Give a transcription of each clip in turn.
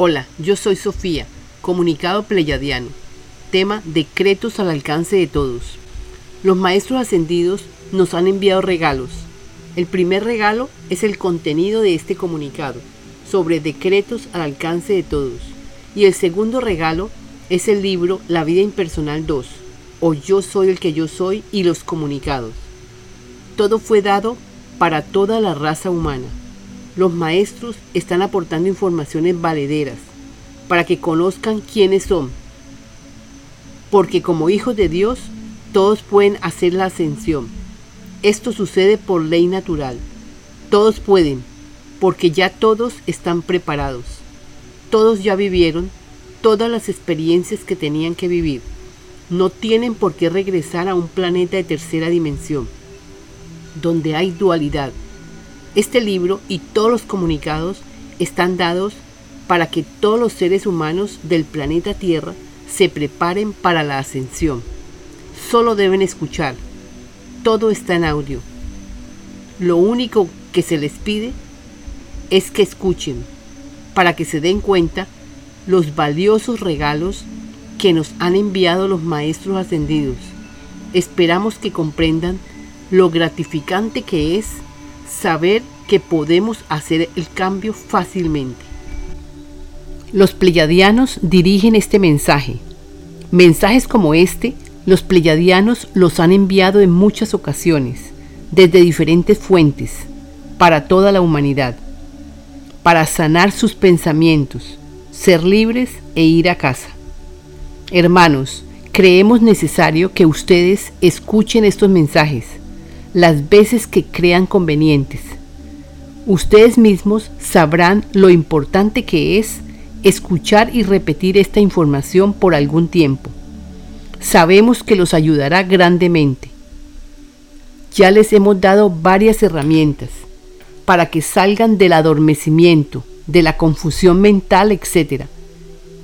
Hola, yo soy Sofía, comunicado pleyadiano. Tema Decretos al alcance de todos. Los maestros ascendidos nos han enviado regalos. El primer regalo es el contenido de este comunicado sobre decretos al alcance de todos. Y el segundo regalo es el libro La vida impersonal 2, o Yo soy el que yo soy y los comunicados. Todo fue dado para toda la raza humana. Los maestros están aportando informaciones valederas para que conozcan quiénes son. Porque como hijos de Dios, todos pueden hacer la ascensión. Esto sucede por ley natural. Todos pueden, porque ya todos están preparados. Todos ya vivieron todas las experiencias que tenían que vivir. No tienen por qué regresar a un planeta de tercera dimensión, donde hay dualidad. Este libro y todos los comunicados están dados para que todos los seres humanos del planeta Tierra se preparen para la ascensión. Solo deben escuchar. Todo está en audio. Lo único que se les pide es que escuchen para que se den cuenta los valiosos regalos que nos han enviado los maestros ascendidos. Esperamos que comprendan lo gratificante que es saber que podemos hacer el cambio fácilmente. Los pleyadianos dirigen este mensaje. Mensajes como este, los pleyadianos los han enviado en muchas ocasiones, desde diferentes fuentes, para toda la humanidad, para sanar sus pensamientos, ser libres e ir a casa. Hermanos, creemos necesario que ustedes escuchen estos mensajes las veces que crean convenientes. Ustedes mismos sabrán lo importante que es escuchar y repetir esta información por algún tiempo. Sabemos que los ayudará grandemente. Ya les hemos dado varias herramientas para que salgan del adormecimiento de la confusión mental, etc.,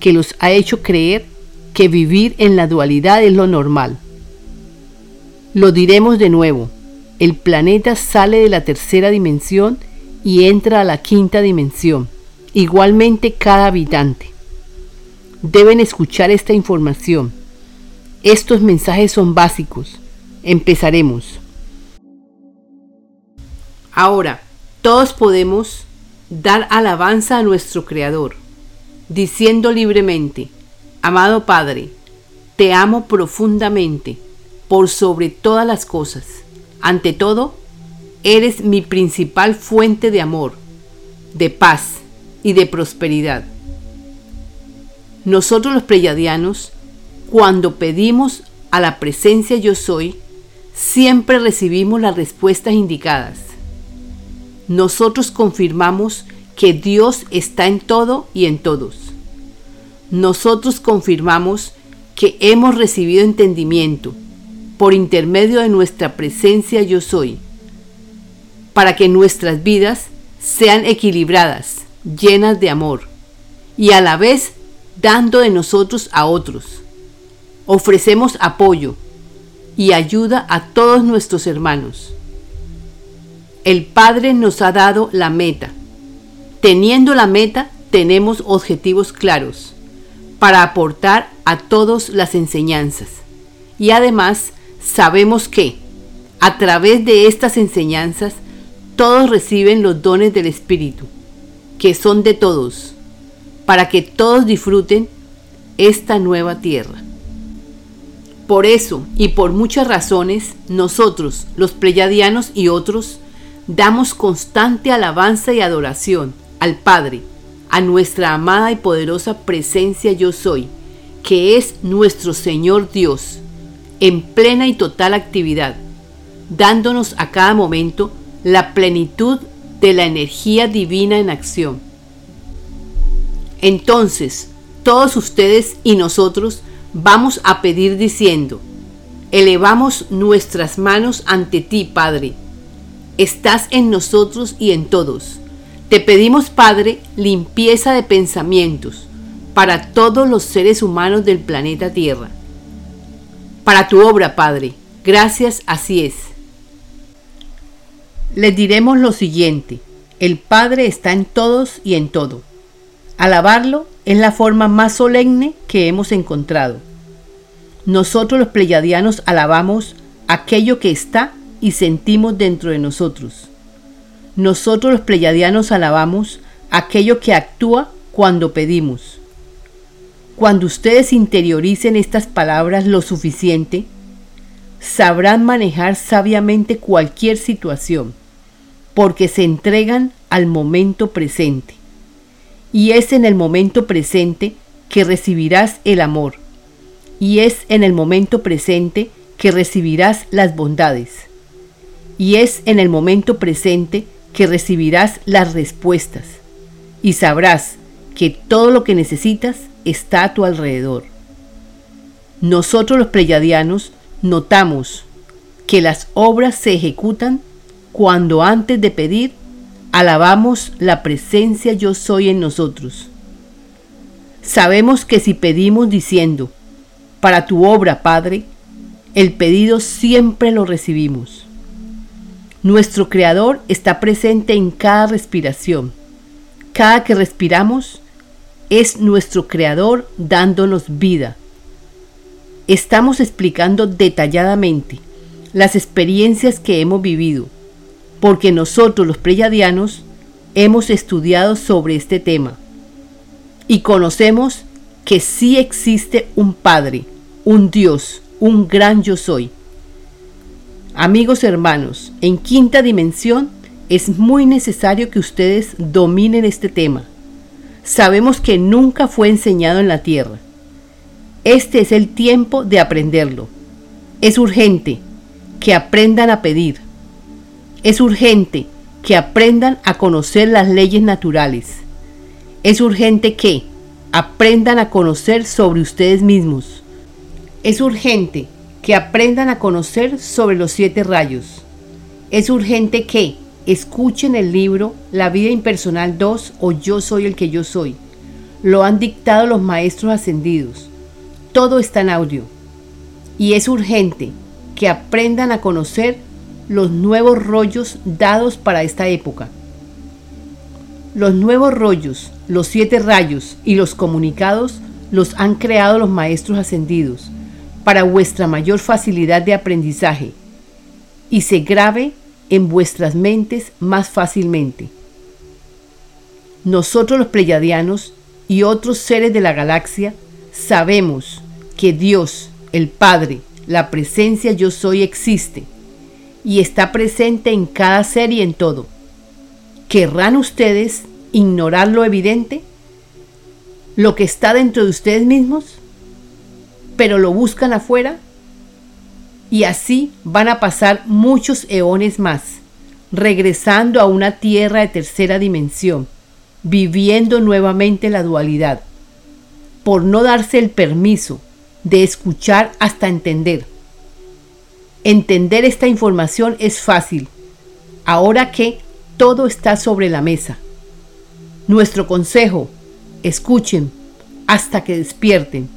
que los ha hecho creer que vivir en la dualidad es lo normal. Lo diremos de nuevo, el planeta sale de la tercera dimensión y entra a la quinta dimensión, igualmente cada habitante. Deben escuchar esta información. Estos mensajes son básicos. Empezaremos. Ahora, todos podemos dar alabanza a nuestro Creador, diciendo libremente, Amado Padre, te amo profundamente, por sobre todas las cosas. Ante todo, eres mi principal fuente de amor, de paz y de prosperidad. Nosotros los preyadianos, cuando pedimos a la presencia yo soy, siempre recibimos las respuestas indicadas nosotros confirmamos que Dios está en todo y en todos. Nosotros confirmamos que hemos recibido entendimiento por intermedio de nuestra presencia yo soy, para que nuestras vidas sean equilibradas, llenas de amor, y a la vez dando de nosotros a otros. Ofrecemos apoyo y ayuda a todos nuestros hermanos el Padre nos ha dado la meta. Teniendo la meta, tenemos objetivos claros para aportar a todos las enseñanzas. Y además, sabemos que, a través de estas enseñanzas, todos reciben los dones del Espíritu, que son de todos, para que todos disfruten esta nueva tierra. Por eso y por muchas razones, nosotros, los pleyadianos y otros, damos constante alabanza y adoración al Padre, a nuestra amada y poderosa presencia yo soy, que es nuestro Señor Dios, en plena y total actividad, dándonos a cada momento la plenitud de la energía divina en acción. Entonces, todos ustedes y nosotros vamos a pedir diciendo, elevamos nuestras manos ante ti, Padre, estás en nosotros y en todos. Te pedimos, Padre, limpieza de pensamientos para todos los seres humanos del planeta Tierra. Para tu obra, Padre. Gracias, así es. Les diremos lo siguiente. El Padre está en todos y en todo. Alabarlo es la forma más solemne que hemos encontrado. Nosotros los pleyadianos alabamos aquello que está y sentimos dentro de nosotros. Nosotros los pleyadianos alabamos aquello que actúa cuando pedimos. Cuando ustedes interioricen estas palabras lo suficiente, sabrán manejar sabiamente cualquier situación, porque se entregan al momento presente. Y es en el momento presente que recibirás el amor, y es en el momento presente que recibirás las bondades, y es en el momento presente que recibirás las respuestas, y sabrás que todo lo que necesitas está a tu alrededor. Nosotros los pleyadianos notamos que las obras se ejecutan cuando antes de pedir alabamos la presencia yo soy en nosotros. Sabemos que si pedimos diciendo, para tu obra, Padre, el pedido siempre lo recibimos. Nuestro Creador está presente en cada respiración. Cada que respiramos, es nuestro Creador dándonos vida. Estamos explicando detalladamente las experiencias que hemos vivido, porque nosotros los preyadianos hemos estudiado sobre este tema y conocemos que sí existe un Padre, un Dios, un gran yo soy. Amigos hermanos, en quinta dimensión es muy necesario que ustedes dominen este tema sabemos que nunca fue enseñado en la tierra. Este es el tiempo de aprenderlo. Es urgente que aprendan a pedir. Es urgente que aprendan a conocer las leyes naturales. Es urgente que aprendan a conocer sobre ustedes mismos. Es urgente que aprendan a conocer sobre los siete rayos. Es urgente que Escuchen el libro La vida impersonal 2 o Yo soy el que yo soy. Lo han dictado los maestros ascendidos. Todo está en audio. Y es urgente que aprendan a conocer los nuevos rollos dados para esta época. Los nuevos rollos, los siete rayos y los comunicados los han creado los maestros ascendidos para vuestra mayor facilidad de aprendizaje y se grabe en vuestras mentes más fácilmente. Nosotros los pleyadianos y otros seres de la galaxia sabemos que Dios, el Padre, la presencia yo soy existe y está presente en cada ser y en todo. ¿Querrán ustedes ignorar lo evidente? ¿Lo que está dentro de ustedes mismos? ¿Pero lo buscan afuera? Y así van a pasar muchos eones más, regresando a una tierra de tercera dimensión, viviendo nuevamente la dualidad, por no darse el permiso de escuchar hasta entender. Entender esta información es fácil, ahora que todo está sobre la mesa. Nuestro consejo, escuchen hasta que despierten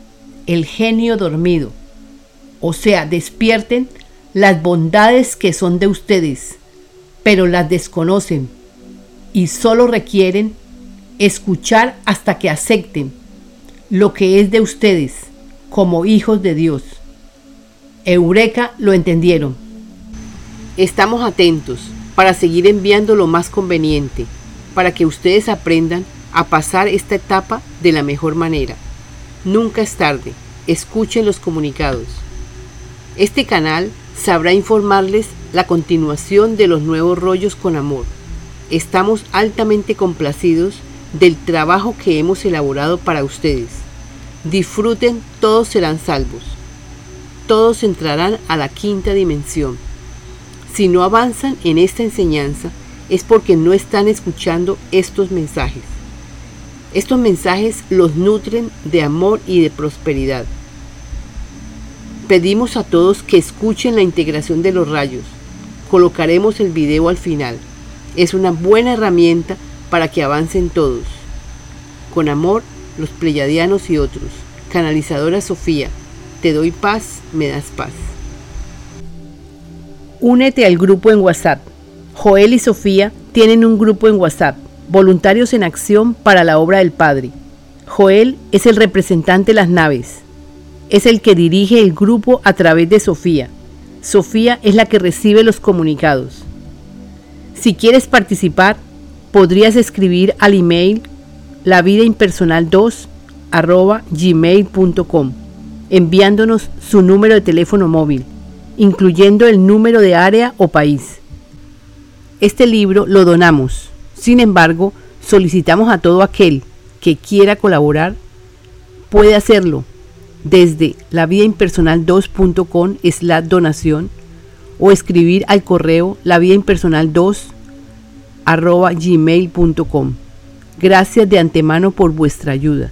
el genio dormido o sea, despierten las bondades que son de ustedes, pero las desconocen y solo requieren escuchar hasta que acepten lo que es de ustedes como hijos de Dios. Eureka lo entendieron. Estamos atentos para seguir enviando lo más conveniente, para que ustedes aprendan a pasar esta etapa de la mejor manera. Nunca es tarde. Escuchen los comunicados. Este canal sabrá informarles la continuación de los nuevos rollos con amor. Estamos altamente complacidos del trabajo que hemos elaborado para ustedes. Disfruten, todos serán salvos. Todos entrarán a la quinta dimensión. Si no avanzan en esta enseñanza es porque no están escuchando estos mensajes. Estos mensajes los nutren de amor y de prosperidad. Pedimos a todos que escuchen la integración de los rayos. Colocaremos el video al final. Es una buena herramienta para que avancen todos. Con amor, los pleyadianos y otros. Canalizadora Sofía, te doy paz, me das paz. Únete al grupo en WhatsApp. Joel y Sofía tienen un grupo en WhatsApp. Voluntarios en Acción para la Obra del Padre. Joel es el representante de las naves. Es el que dirige el grupo a través de Sofía. Sofía es la que recibe los comunicados. Si quieres participar, podrías escribir al email lavidaimpersonal2 gmail.com enviándonos su número de teléfono móvil, incluyendo el número de área o país. Este libro lo donamos. Sin embargo, solicitamos a todo aquel que quiera colaborar, puede hacerlo desde lavidaimpersonal2.com la donación o escribir al correo lavidaimpersonal2 gmail.com. Gracias de antemano por vuestra ayuda.